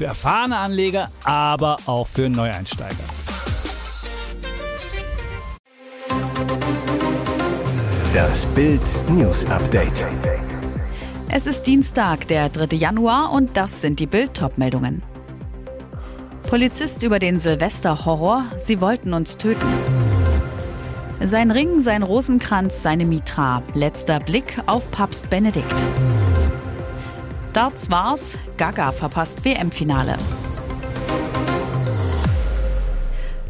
Für erfahrene Anleger, aber auch für Neueinsteiger. Das Bild News Update. Es ist Dienstag, der 3. Januar und das sind die Bild meldungen Polizist über den Silvesterhorror, sie wollten uns töten. Sein Ring, sein Rosenkranz, seine Mitra. Letzter Blick auf Papst Benedikt. Darts war's, Gaga verpasst WM-Finale.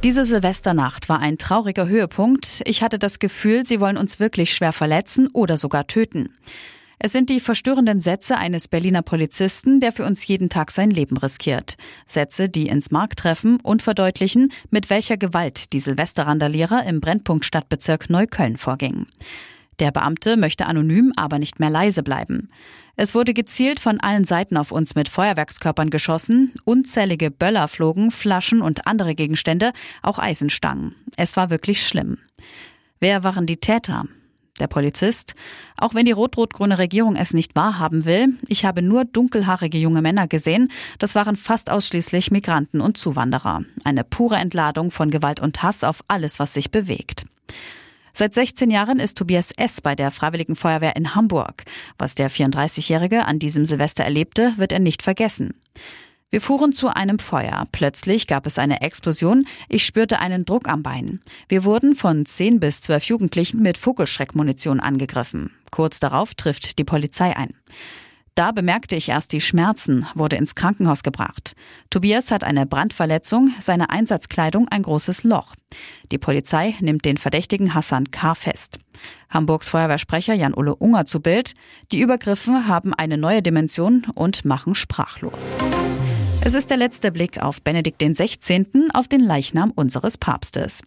Diese Silvesternacht war ein trauriger Höhepunkt. Ich hatte das Gefühl, sie wollen uns wirklich schwer verletzen oder sogar töten. Es sind die verstörenden Sätze eines Berliner Polizisten, der für uns jeden Tag sein Leben riskiert. Sätze, die ins Mark treffen und verdeutlichen, mit welcher Gewalt die Silvesterrandalierer im Brennpunkt Stadtbezirk Neukölln vorgingen. Der Beamte möchte anonym, aber nicht mehr leise bleiben. Es wurde gezielt von allen Seiten auf uns mit Feuerwerkskörpern geschossen, unzählige Böller flogen, Flaschen und andere Gegenstände, auch Eisenstangen. Es war wirklich schlimm. Wer waren die Täter? Der Polizist. Auch wenn die rot-rot-grüne Regierung es nicht wahrhaben will, ich habe nur dunkelhaarige junge Männer gesehen. Das waren fast ausschließlich Migranten und Zuwanderer. Eine pure Entladung von Gewalt und Hass auf alles, was sich bewegt. Seit 16 Jahren ist Tobias S. bei der Freiwilligen Feuerwehr in Hamburg. Was der 34-Jährige an diesem Silvester erlebte, wird er nicht vergessen. Wir fuhren zu einem Feuer. Plötzlich gab es eine Explosion. Ich spürte einen Druck am Bein. Wir wurden von 10 bis 12 Jugendlichen mit Vogelschreckmunition angegriffen. Kurz darauf trifft die Polizei ein. Da bemerkte ich erst die Schmerzen, wurde ins Krankenhaus gebracht. Tobias hat eine Brandverletzung, seine Einsatzkleidung ein großes Loch. Die Polizei nimmt den Verdächtigen Hassan K. fest. Hamburgs Feuerwehrsprecher Jan-Ulle Unger zu Bild. Die Übergriffe haben eine neue Dimension und machen sprachlos. Es ist der letzte Blick auf Benedikt XVI., auf den Leichnam unseres Papstes.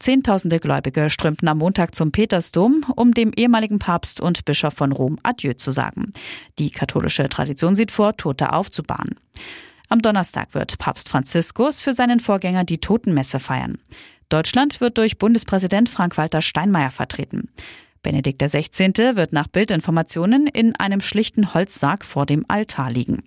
Zehntausende Gläubige strömten am Montag zum Petersdom, um dem ehemaligen Papst und Bischof von Rom Adieu zu sagen. Die katholische Tradition sieht vor, Tote aufzubahren. Am Donnerstag wird Papst Franziskus für seinen Vorgänger die Totenmesse feiern. Deutschland wird durch Bundespräsident Frank-Walter Steinmeier vertreten. Benedikt XVI. wird nach Bildinformationen in einem schlichten Holzsarg vor dem Altar liegen.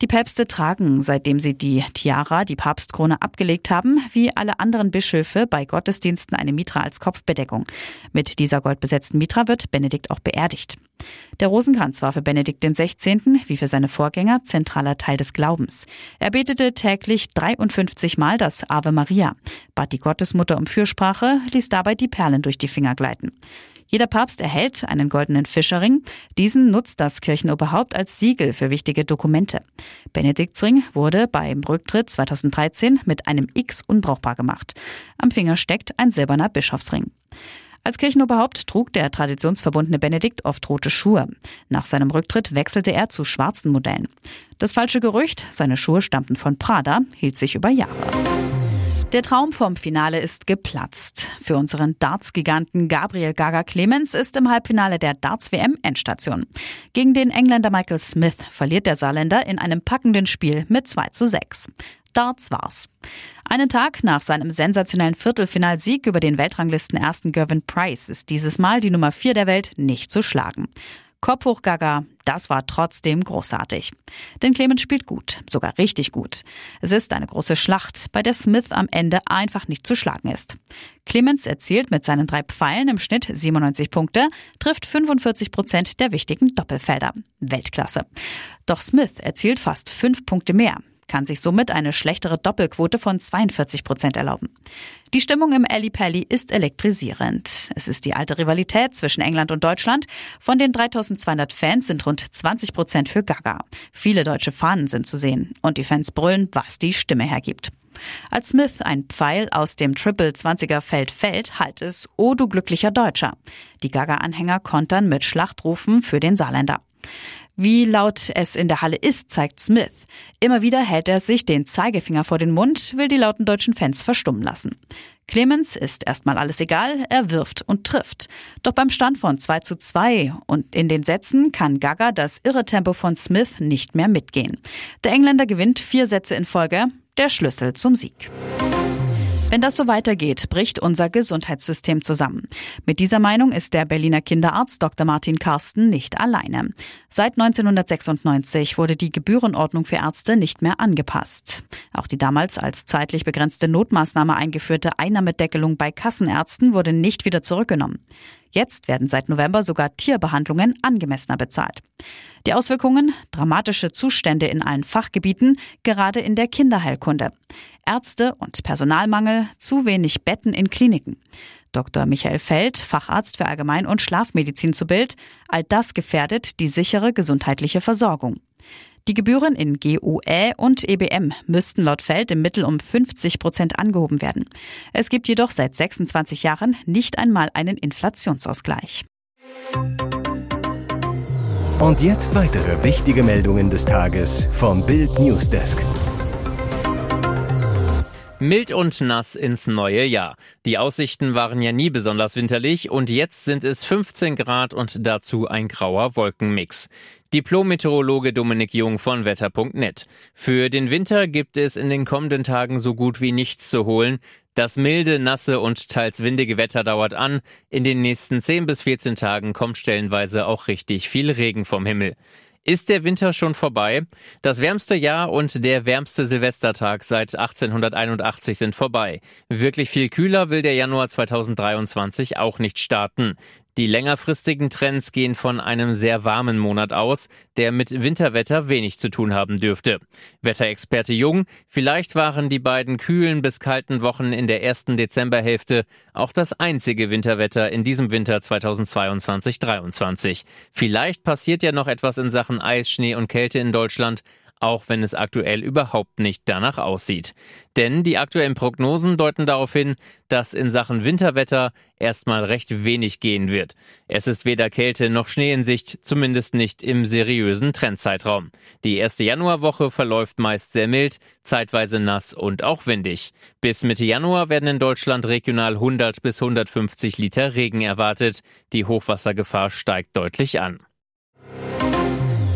Die Päpste tragen, seitdem sie die Tiara, die Papstkrone, abgelegt haben, wie alle anderen Bischöfe bei Gottesdiensten eine Mitra als Kopfbedeckung. Mit dieser goldbesetzten Mitra wird Benedikt auch beerdigt. Der Rosenkranz war für Benedikt XVI., wie für seine Vorgänger, zentraler Teil des Glaubens. Er betete täglich 53 Mal das Ave Maria, bat die Gottesmutter um Fürsprache, ließ dabei die Perlen durch die Finger gleiten. Jeder Papst erhält einen goldenen Fischerring. Diesen nutzt das Kirchenoberhaupt als Siegel für wichtige Dokumente. Benediktsring wurde beim Rücktritt 2013 mit einem X unbrauchbar gemacht. Am Finger steckt ein silberner Bischofsring. Als Kirchenoberhaupt trug der traditionsverbundene Benedikt oft rote Schuhe. Nach seinem Rücktritt wechselte er zu schwarzen Modellen. Das falsche Gerücht, seine Schuhe stammten von Prada, hielt sich über Jahre. Der Traum vom Finale ist geplatzt. Für unseren Darts-Giganten Gabriel Gaga Clemens ist im Halbfinale der Darts-WM Endstation. Gegen den Engländer Michael Smith verliert der Saarländer in einem packenden Spiel mit 2 zu 6. Darts war's. Einen Tag nach seinem sensationellen Viertelfinalsieg über den Weltranglisten ersten Gervin Price ist dieses Mal die Nummer 4 der Welt nicht zu schlagen. Kopf hoch Gaga, das war trotzdem großartig. Denn Clemens spielt gut, sogar richtig gut. Es ist eine große Schlacht, bei der Smith am Ende einfach nicht zu schlagen ist. Clemens erzielt mit seinen drei Pfeilen im Schnitt 97 Punkte, trifft 45 Prozent der wichtigen Doppelfelder. Weltklasse. Doch Smith erzielt fast fünf Punkte mehr kann sich somit eine schlechtere Doppelquote von 42 Prozent erlauben. Die Stimmung im Ali Pally ist elektrisierend. Es ist die alte Rivalität zwischen England und Deutschland. Von den 3200 Fans sind rund 20 Prozent für Gaga. Viele deutsche Fahnen sind zu sehen und die Fans brüllen, was die Stimme hergibt. Als Smith ein Pfeil aus dem Triple 20er Feld fällt, halt es, oh du glücklicher Deutscher. Die Gaga-Anhänger kontern mit Schlachtrufen für den Saarländer. Wie laut es in der Halle ist, zeigt Smith. Immer wieder hält er sich den Zeigefinger vor den Mund, will die lauten deutschen Fans verstummen lassen. Clemens ist erstmal alles egal, er wirft und trifft. Doch beim Stand von 2 zu 2 und in den Sätzen kann Gaga das irre Tempo von Smith nicht mehr mitgehen. Der Engländer gewinnt vier Sätze in Folge, der Schlüssel zum Sieg. Wenn das so weitergeht, bricht unser Gesundheitssystem zusammen. Mit dieser Meinung ist der Berliner Kinderarzt Dr. Martin Carsten nicht alleine. Seit 1996 wurde die Gebührenordnung für Ärzte nicht mehr angepasst. Auch die damals als zeitlich begrenzte Notmaßnahme eingeführte Einnahmedeckelung bei Kassenärzten wurde nicht wieder zurückgenommen. Jetzt werden seit November sogar Tierbehandlungen angemessener bezahlt. Die Auswirkungen? Dramatische Zustände in allen Fachgebieten, gerade in der Kinderheilkunde. Ärzte und Personalmangel, zu wenig Betten in Kliniken. Dr. Michael Feld, Facharzt für Allgemein- und Schlafmedizin zu Bild, all das gefährdet die sichere gesundheitliche Versorgung. Die Gebühren in GUE und EBM müssten laut Feld im Mittel um 50 Prozent angehoben werden. Es gibt jedoch seit 26 Jahren nicht einmal einen Inflationsausgleich. Und jetzt weitere wichtige Meldungen des Tages vom Bild Newsdesk. Mild und nass ins neue Jahr. Die Aussichten waren ja nie besonders winterlich und jetzt sind es 15 Grad und dazu ein grauer Wolkenmix. Diplom-Meteorologe Dominik Jung von Wetter.net. Für den Winter gibt es in den kommenden Tagen so gut wie nichts zu holen. Das milde, nasse und teils windige Wetter dauert an. In den nächsten 10 bis 14 Tagen kommt stellenweise auch richtig viel Regen vom Himmel. Ist der Winter schon vorbei? Das wärmste Jahr und der wärmste Silvestertag seit 1881 sind vorbei. Wirklich viel kühler will der Januar 2023 auch nicht starten. Die längerfristigen Trends gehen von einem sehr warmen Monat aus, der mit Winterwetter wenig zu tun haben dürfte. Wetterexperte Jung, vielleicht waren die beiden kühlen bis kalten Wochen in der ersten Dezemberhälfte auch das einzige Winterwetter in diesem Winter 2022-23. Vielleicht passiert ja noch etwas in Sachen Eis, Schnee und Kälte in Deutschland, auch wenn es aktuell überhaupt nicht danach aussieht. Denn die aktuellen Prognosen deuten darauf hin, dass in Sachen Winterwetter erstmal recht wenig gehen wird. Es ist weder Kälte noch Schnee in Sicht, zumindest nicht im seriösen Trendzeitraum. Die erste Januarwoche verläuft meist sehr mild, zeitweise nass und auch windig. Bis Mitte Januar werden in Deutschland regional 100 bis 150 Liter Regen erwartet. Die Hochwassergefahr steigt deutlich an.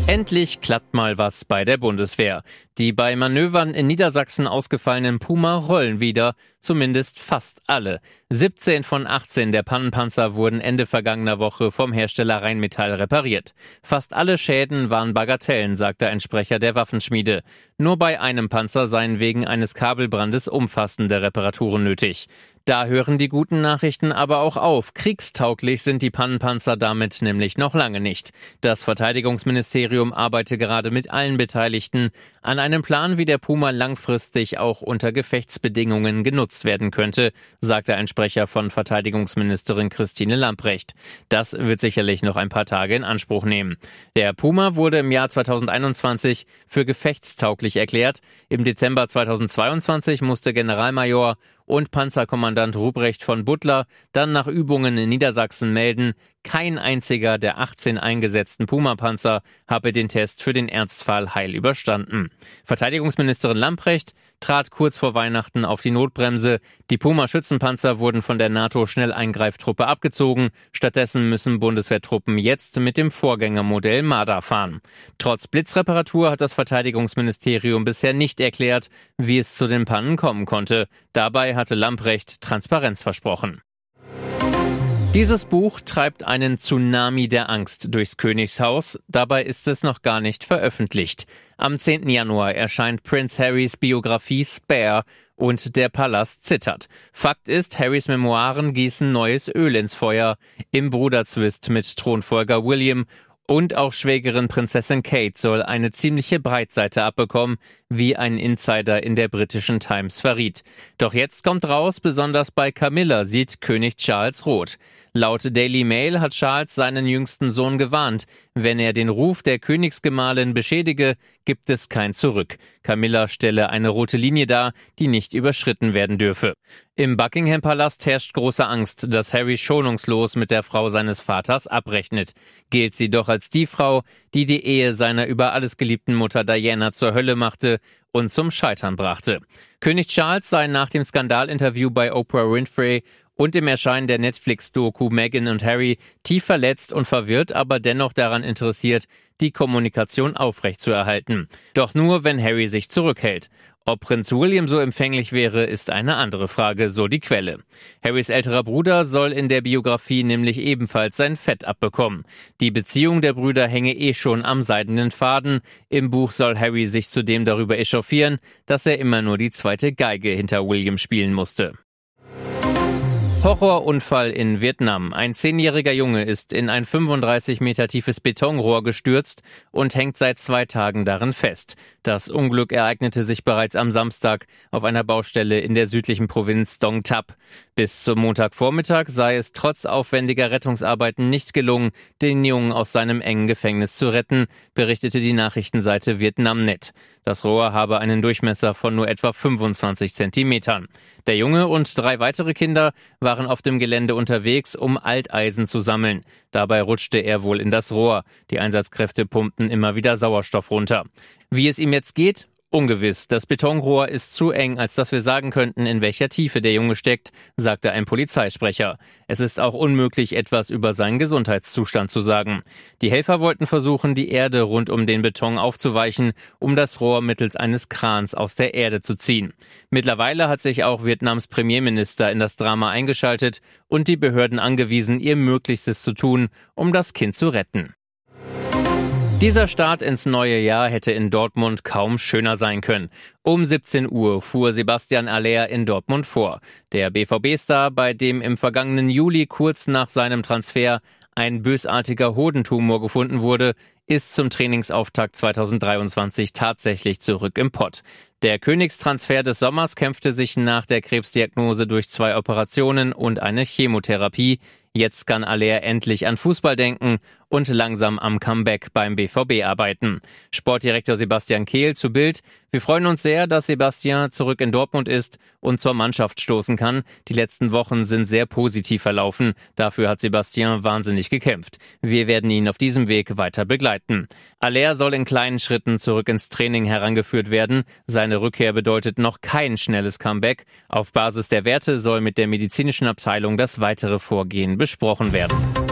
Endlich klappt mal was bei der Bundeswehr. Die bei Manövern in Niedersachsen ausgefallenen Puma rollen wieder, zumindest fast alle. 17 von 18 der Pannenpanzer wurden Ende vergangener Woche vom Hersteller Rheinmetall repariert. Fast alle Schäden waren Bagatellen, sagte ein Sprecher der Waffenschmiede. Nur bei einem Panzer seien wegen eines Kabelbrandes umfassende Reparaturen nötig. Da hören die guten Nachrichten aber auch auf. Kriegstauglich sind die Pannenpanzer damit nämlich noch lange nicht. Das Verteidigungsministerium arbeitet gerade mit allen Beteiligten an einem Plan, wie der Puma langfristig auch unter Gefechtsbedingungen genutzt werden könnte, sagte ein Sprecher von Verteidigungsministerin Christine Lamprecht. Das wird sicherlich noch ein paar Tage in Anspruch nehmen. Der Puma wurde im Jahr 2021 für gefechtstauglich erklärt. Im Dezember 2022 musste Generalmajor und Panzerkommandant Ruprecht von Butler dann nach Übungen in Niedersachsen melden, kein einziger der 18 eingesetzten Puma-Panzer habe den Test für den Ernstfall heil überstanden. Verteidigungsministerin Lamprecht trat kurz vor Weihnachten auf die Notbremse. Die Puma-Schützenpanzer wurden von der NATO-Schnelleingreiftruppe abgezogen. Stattdessen müssen Bundeswehrtruppen jetzt mit dem Vorgängermodell Marder fahren. Trotz Blitzreparatur hat das Verteidigungsministerium bisher nicht erklärt, wie es zu den Pannen kommen konnte. Dabei hatte Lamprecht Transparenz versprochen. Dieses Buch treibt einen Tsunami der Angst durchs Königshaus, dabei ist es noch gar nicht veröffentlicht. Am 10. Januar erscheint Prince Harrys Biografie Spare und der Palast zittert. Fakt ist, Harrys Memoiren gießen neues Öl ins Feuer im Bruderzwist mit Thronfolger William und auch Schwägerin Prinzessin Kate soll eine ziemliche Breitseite abbekommen, wie ein Insider in der britischen Times verriet. Doch jetzt kommt raus, besonders bei Camilla sieht König Charles rot. Laut Daily Mail hat Charles seinen jüngsten Sohn gewarnt, Wenn er den Ruf der Königsgemahlin beschädige, gibt es kein Zurück. Camilla stelle eine rote Linie dar, die nicht überschritten werden dürfe. Im Buckingham Palast herrscht große Angst, dass Harry schonungslos mit der Frau seines Vaters abrechnet. Gilt sie doch als die Frau, die die Ehe seiner über alles geliebten Mutter Diana zur Hölle machte und zum Scheitern brachte. König Charles sei nach dem Skandalinterview bei Oprah Winfrey und dem Erscheinen der Netflix-Doku Meghan und Harry tief verletzt und verwirrt, aber dennoch daran interessiert, die Kommunikation aufrechtzuerhalten. Doch nur, wenn Harry sich zurückhält. Ob Prinz William so empfänglich wäre, ist eine andere Frage, so die Quelle. Harrys älterer Bruder soll in der Biografie nämlich ebenfalls sein Fett abbekommen. Die Beziehung der Brüder hänge eh schon am seidenen Faden. Im Buch soll Harry sich zudem darüber echauffieren, dass er immer nur die zweite Geige hinter William spielen musste. Horrorunfall in Vietnam. Ein zehnjähriger Junge ist in ein 35 Meter tiefes Betonrohr gestürzt und hängt seit zwei Tagen darin fest. Das Unglück ereignete sich bereits am Samstag auf einer Baustelle in der südlichen Provinz Dong Thap. Bis zum Montagvormittag sei es trotz aufwendiger Rettungsarbeiten nicht gelungen, den Jungen aus seinem engen Gefängnis zu retten, berichtete die Nachrichtenseite Vietnamnet. Das Rohr habe einen Durchmesser von nur etwa 25 Zentimetern. Der Junge und drei weitere Kinder waren auf dem Gelände unterwegs, um Alteisen zu sammeln. Dabei rutschte er wohl in das Rohr. Die Einsatzkräfte pumpten immer wieder Sauerstoff runter. Wie es ihm jetzt geht, Ungewiss. Das Betonrohr ist zu eng, als dass wir sagen könnten, in welcher Tiefe der Junge steckt, sagte ein Polizeisprecher. Es ist auch unmöglich, etwas über seinen Gesundheitszustand zu sagen. Die Helfer wollten versuchen, die Erde rund um den Beton aufzuweichen, um das Rohr mittels eines Krans aus der Erde zu ziehen. Mittlerweile hat sich auch Vietnams Premierminister in das Drama eingeschaltet und die Behörden angewiesen, ihr Möglichstes zu tun, um das Kind zu retten. Dieser Start ins neue Jahr hätte in Dortmund kaum schöner sein können. Um 17 Uhr fuhr Sebastian Aller in Dortmund vor. Der BVB-Star, bei dem im vergangenen Juli kurz nach seinem Transfer ein bösartiger Hodentumor gefunden wurde, ist zum Trainingsauftakt 2023 tatsächlich zurück im Pott. Der Königstransfer des Sommers kämpfte sich nach der Krebsdiagnose durch zwei Operationen und eine Chemotherapie. Jetzt kann Aller endlich an Fußball denken und langsam am Comeback beim BVB arbeiten. Sportdirektor Sebastian Kehl zu Bild. Wir freuen uns sehr, dass Sebastian zurück in Dortmund ist und zur Mannschaft stoßen kann. Die letzten Wochen sind sehr positiv verlaufen. Dafür hat Sebastian wahnsinnig gekämpft. Wir werden ihn auf diesem Weg weiter begleiten. Aller soll in kleinen Schritten zurück ins Training herangeführt werden. Seine Rückkehr bedeutet noch kein schnelles Comeback. Auf Basis der Werte soll mit der medizinischen Abteilung das weitere Vorgehen besprochen werden.